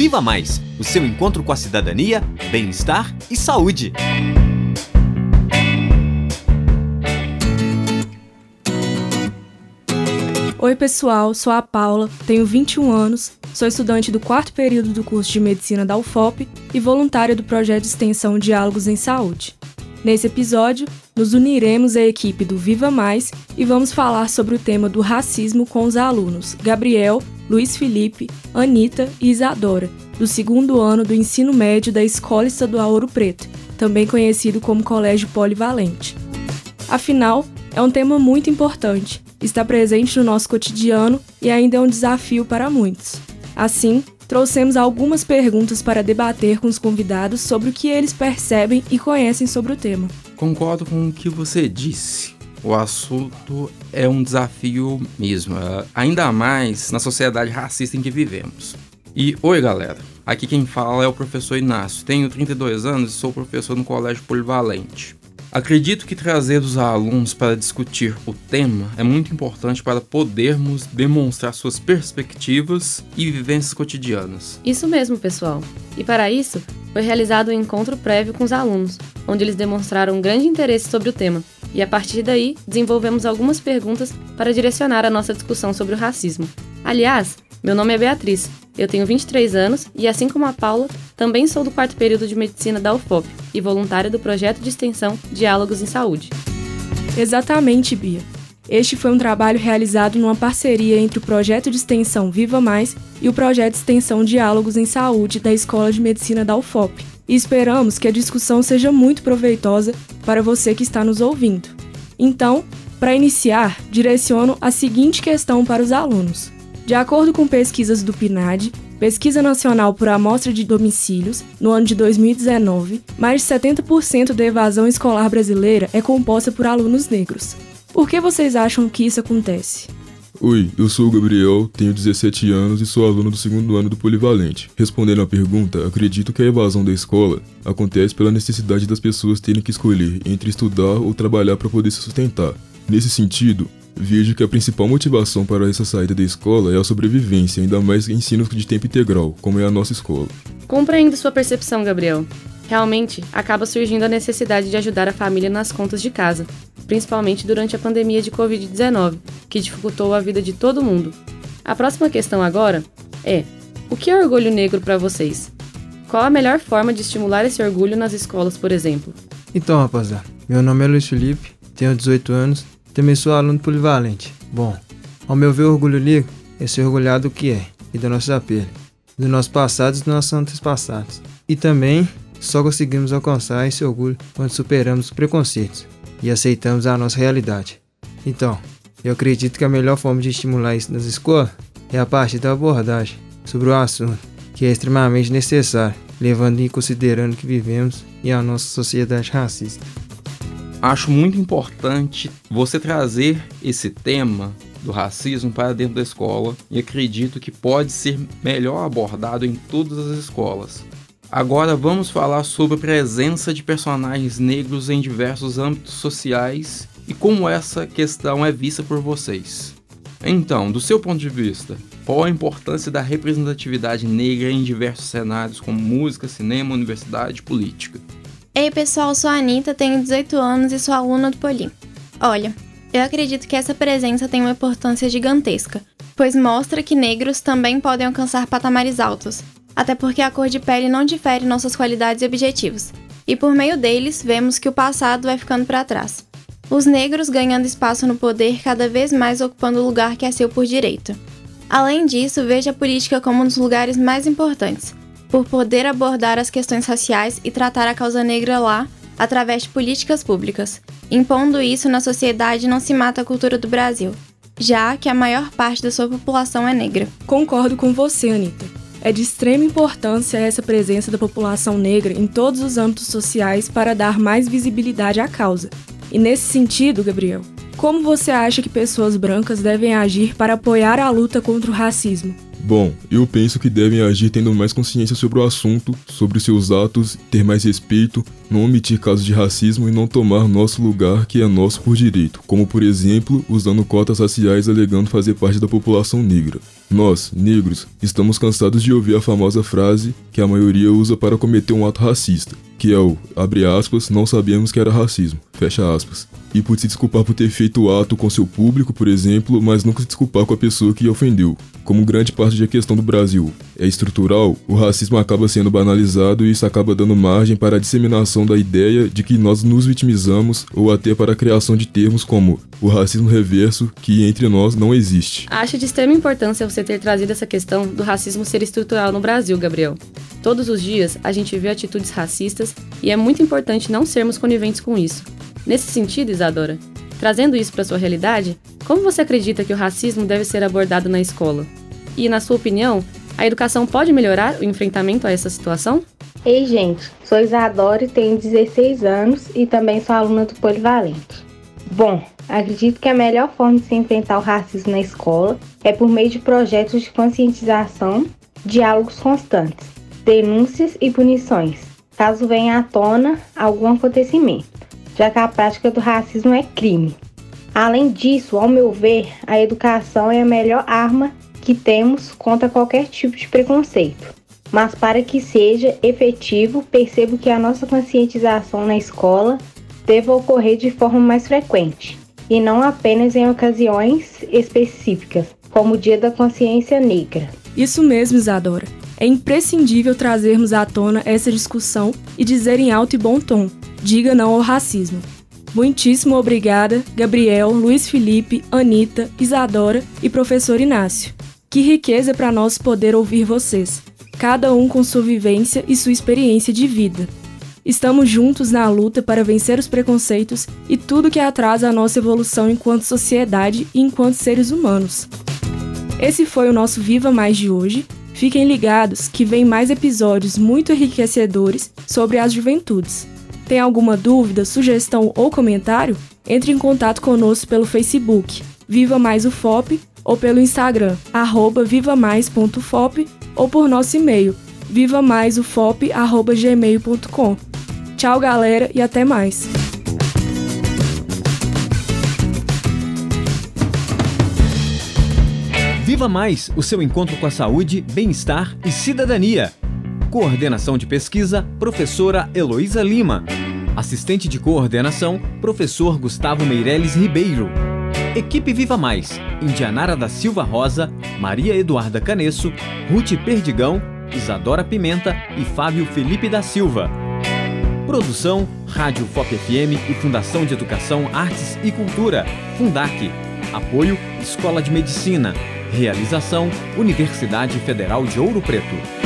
Viva Mais o seu encontro com a cidadania, bem-estar e saúde. Oi, pessoal, sou a Paula, tenho 21 anos, sou estudante do quarto período do curso de medicina da UFOP e voluntária do projeto de extensão Diálogos em Saúde. Nesse episódio, nos uniremos à equipe do Viva Mais e vamos falar sobre o tema do racismo com os alunos Gabriel, Luiz Felipe, Anita e Isadora, do segundo ano do ensino médio da Escola Estadual Ouro Preto, também conhecido como Colégio Polivalente. Afinal, é um tema muito importante está presente no nosso cotidiano e ainda é um desafio para muitos. Assim, trouxemos algumas perguntas para debater com os convidados sobre o que eles percebem e conhecem sobre o tema. Concordo com o que você disse. O assunto é um desafio mesmo, é, ainda mais na sociedade racista em que vivemos. E oi, galera. Aqui quem fala é o professor Inácio. Tenho 32 anos e sou professor no Colégio Polivalente. Acredito que trazer os alunos para discutir o tema é muito importante para podermos demonstrar suas perspectivas e vivências cotidianas. Isso mesmo, pessoal. E para isso, foi realizado um encontro prévio com os alunos, onde eles demonstraram um grande interesse sobre o tema. E a partir daí, desenvolvemos algumas perguntas para direcionar a nossa discussão sobre o racismo. Aliás, meu nome é Beatriz, eu tenho 23 anos e, assim como a Paula, também sou do quarto período de medicina da UFOP e voluntária do projeto de extensão Diálogos em Saúde. Exatamente, Bia. Este foi um trabalho realizado numa parceria entre o projeto de extensão Viva Mais e o projeto de extensão Diálogos em Saúde da Escola de Medicina da UFOP. E esperamos que a discussão seja muito proveitosa para você que está nos ouvindo. Então, para iniciar, direciono a seguinte questão para os alunos. De acordo com pesquisas do PNAD, Pesquisa Nacional por Amostra de Domicílios, no ano de 2019, mais de 70% da evasão escolar brasileira é composta por alunos negros. Por que vocês acham que isso acontece? Oi, eu sou o Gabriel, tenho 17 anos e sou aluno do segundo ano do Polivalente. Respondendo à pergunta, acredito que a evasão da escola acontece pela necessidade das pessoas terem que escolher entre estudar ou trabalhar para poder se sustentar. Nesse sentido, Vejo que a principal motivação para essa saída da escola é a sobrevivência, ainda mais em ensinos de tempo integral, como é a nossa escola. Compreendo sua percepção, Gabriel. Realmente, acaba surgindo a necessidade de ajudar a família nas contas de casa, principalmente durante a pandemia de Covid-19, que dificultou a vida de todo mundo. A próxima questão agora é: o que é orgulho negro para vocês? Qual a melhor forma de estimular esse orgulho nas escolas, por exemplo? Então, rapaziada, meu nome é Luiz Felipe, tenho 18 anos também sou aluno polivalente. Bom, ao meu ver, o orgulho negro é ser orgulhado do que é e do nosso apelo, do nosso passado e dos nossos antepassados. E também só conseguimos alcançar esse orgulho quando superamos os preconceitos e aceitamos a nossa realidade. Então, eu acredito que a melhor forma de estimular isso nas escolas é a partir da abordagem sobre o assunto, que é extremamente necessário, levando em considerando que vivemos em a nossa sociedade racista acho muito importante você trazer esse tema do racismo para dentro da escola e acredito que pode ser melhor abordado em todas as escolas. Agora vamos falar sobre a presença de personagens negros em diversos âmbitos sociais e como essa questão é vista por vocês. Então, do seu ponto de vista, qual a importância da representatividade negra em diversos cenários como música, cinema, universidade e política? Ei pessoal, sou a Anitta, tenho 18 anos e sou aluna do Polim. Olha, eu acredito que essa presença tem uma importância gigantesca, pois mostra que negros também podem alcançar patamares altos, até porque a cor de pele não difere nossas qualidades e objetivos, e por meio deles vemos que o passado vai ficando para trás. Os negros ganhando espaço no poder, cada vez mais ocupando o lugar que é seu por direito. Além disso, vejo a política como um dos lugares mais importantes, por poder abordar as questões raciais e tratar a causa negra lá através de políticas públicas. Impondo isso na sociedade não se mata a cultura do Brasil, já que a maior parte da sua população é negra. Concordo com você, Anitta. É de extrema importância essa presença da população negra em todos os âmbitos sociais para dar mais visibilidade à causa. E nesse sentido, Gabriel, como você acha que pessoas brancas devem agir para apoiar a luta contra o racismo? Bom, eu penso que devem agir tendo mais consciência sobre o assunto, sobre seus atos, ter mais respeito, não omitir casos de racismo e não tomar nosso lugar que é nosso por direito, como por exemplo, usando cotas raciais alegando fazer parte da população negra. Nós, negros, estamos cansados de ouvir a famosa frase que a maioria usa para cometer um ato racista, que é o, abre aspas, não sabíamos que era racismo, fecha aspas. E por se desculpar por ter feito o ato com seu público, por exemplo, mas nunca se desculpar com a pessoa que ofendeu. Como grande parte da questão do Brasil é estrutural, o racismo acaba sendo banalizado e isso acaba dando margem para a disseminação da ideia de que nós nos vitimizamos ou até para a criação de termos como o racismo reverso, que entre nós não existe. Acho de extrema importância você ter trazido essa questão do racismo ser estrutural no Brasil, Gabriel. Todos os dias a gente vê atitudes racistas e é muito importante não sermos coniventes com isso. Nesse sentido, Isadora, trazendo isso para sua realidade, como você acredita que o racismo deve ser abordado na escola? E, na sua opinião, a educação pode melhorar o enfrentamento a essa situação? Ei, gente, sou Isadora e tenho 16 anos e também sou aluna do Polivalente. Bom, acredito que a melhor forma de se enfrentar o racismo na escola é por meio de projetos de conscientização, diálogos constantes, denúncias e punições, caso venha à tona algum acontecimento, já que a prática do racismo é crime. Além disso, ao meu ver, a educação é a melhor arma que temos contra qualquer tipo de preconceito. Mas para que seja efetivo, percebo que a nossa conscientização na escola deva ocorrer de forma mais frequente e não apenas em ocasiões específicas, como o Dia da Consciência Negra. Isso mesmo, Isadora. É imprescindível trazermos à tona essa discussão e dizer em alto e bom tom: diga não ao racismo. Muitíssimo obrigada, Gabriel, Luiz Felipe, Anita, Isadora e professor Inácio. Que riqueza para nós poder ouvir vocês, cada um com sua vivência e sua experiência de vida. Estamos juntos na luta para vencer os preconceitos e tudo que atrasa a nossa evolução enquanto sociedade e enquanto seres humanos. Esse foi o nosso Viva Mais de hoje. Fiquem ligados que vem mais episódios muito enriquecedores sobre as juventudes. Tem alguma dúvida, sugestão ou comentário? Entre em contato conosco pelo Facebook Viva Mais o FOP ou pelo Instagram arroba vivamais.fop ou por nosso e-mail vivamaisufop@gmail.com. Tchau, galera, e até mais. Viva Mais, o seu encontro com a saúde, bem-estar e cidadania. Coordenação de pesquisa, professora Heloísa Lima. Assistente de coordenação, professor Gustavo Meireles Ribeiro. Equipe Viva Mais, Indianara da Silva Rosa, Maria Eduarda Canesso, Ruth Perdigão, Isadora Pimenta e Fábio Felipe da Silva. Produção, Rádio FOP FM e Fundação de Educação, Artes e Cultura, Fundac. Apoio, Escola de Medicina. Realização, Universidade Federal de Ouro Preto.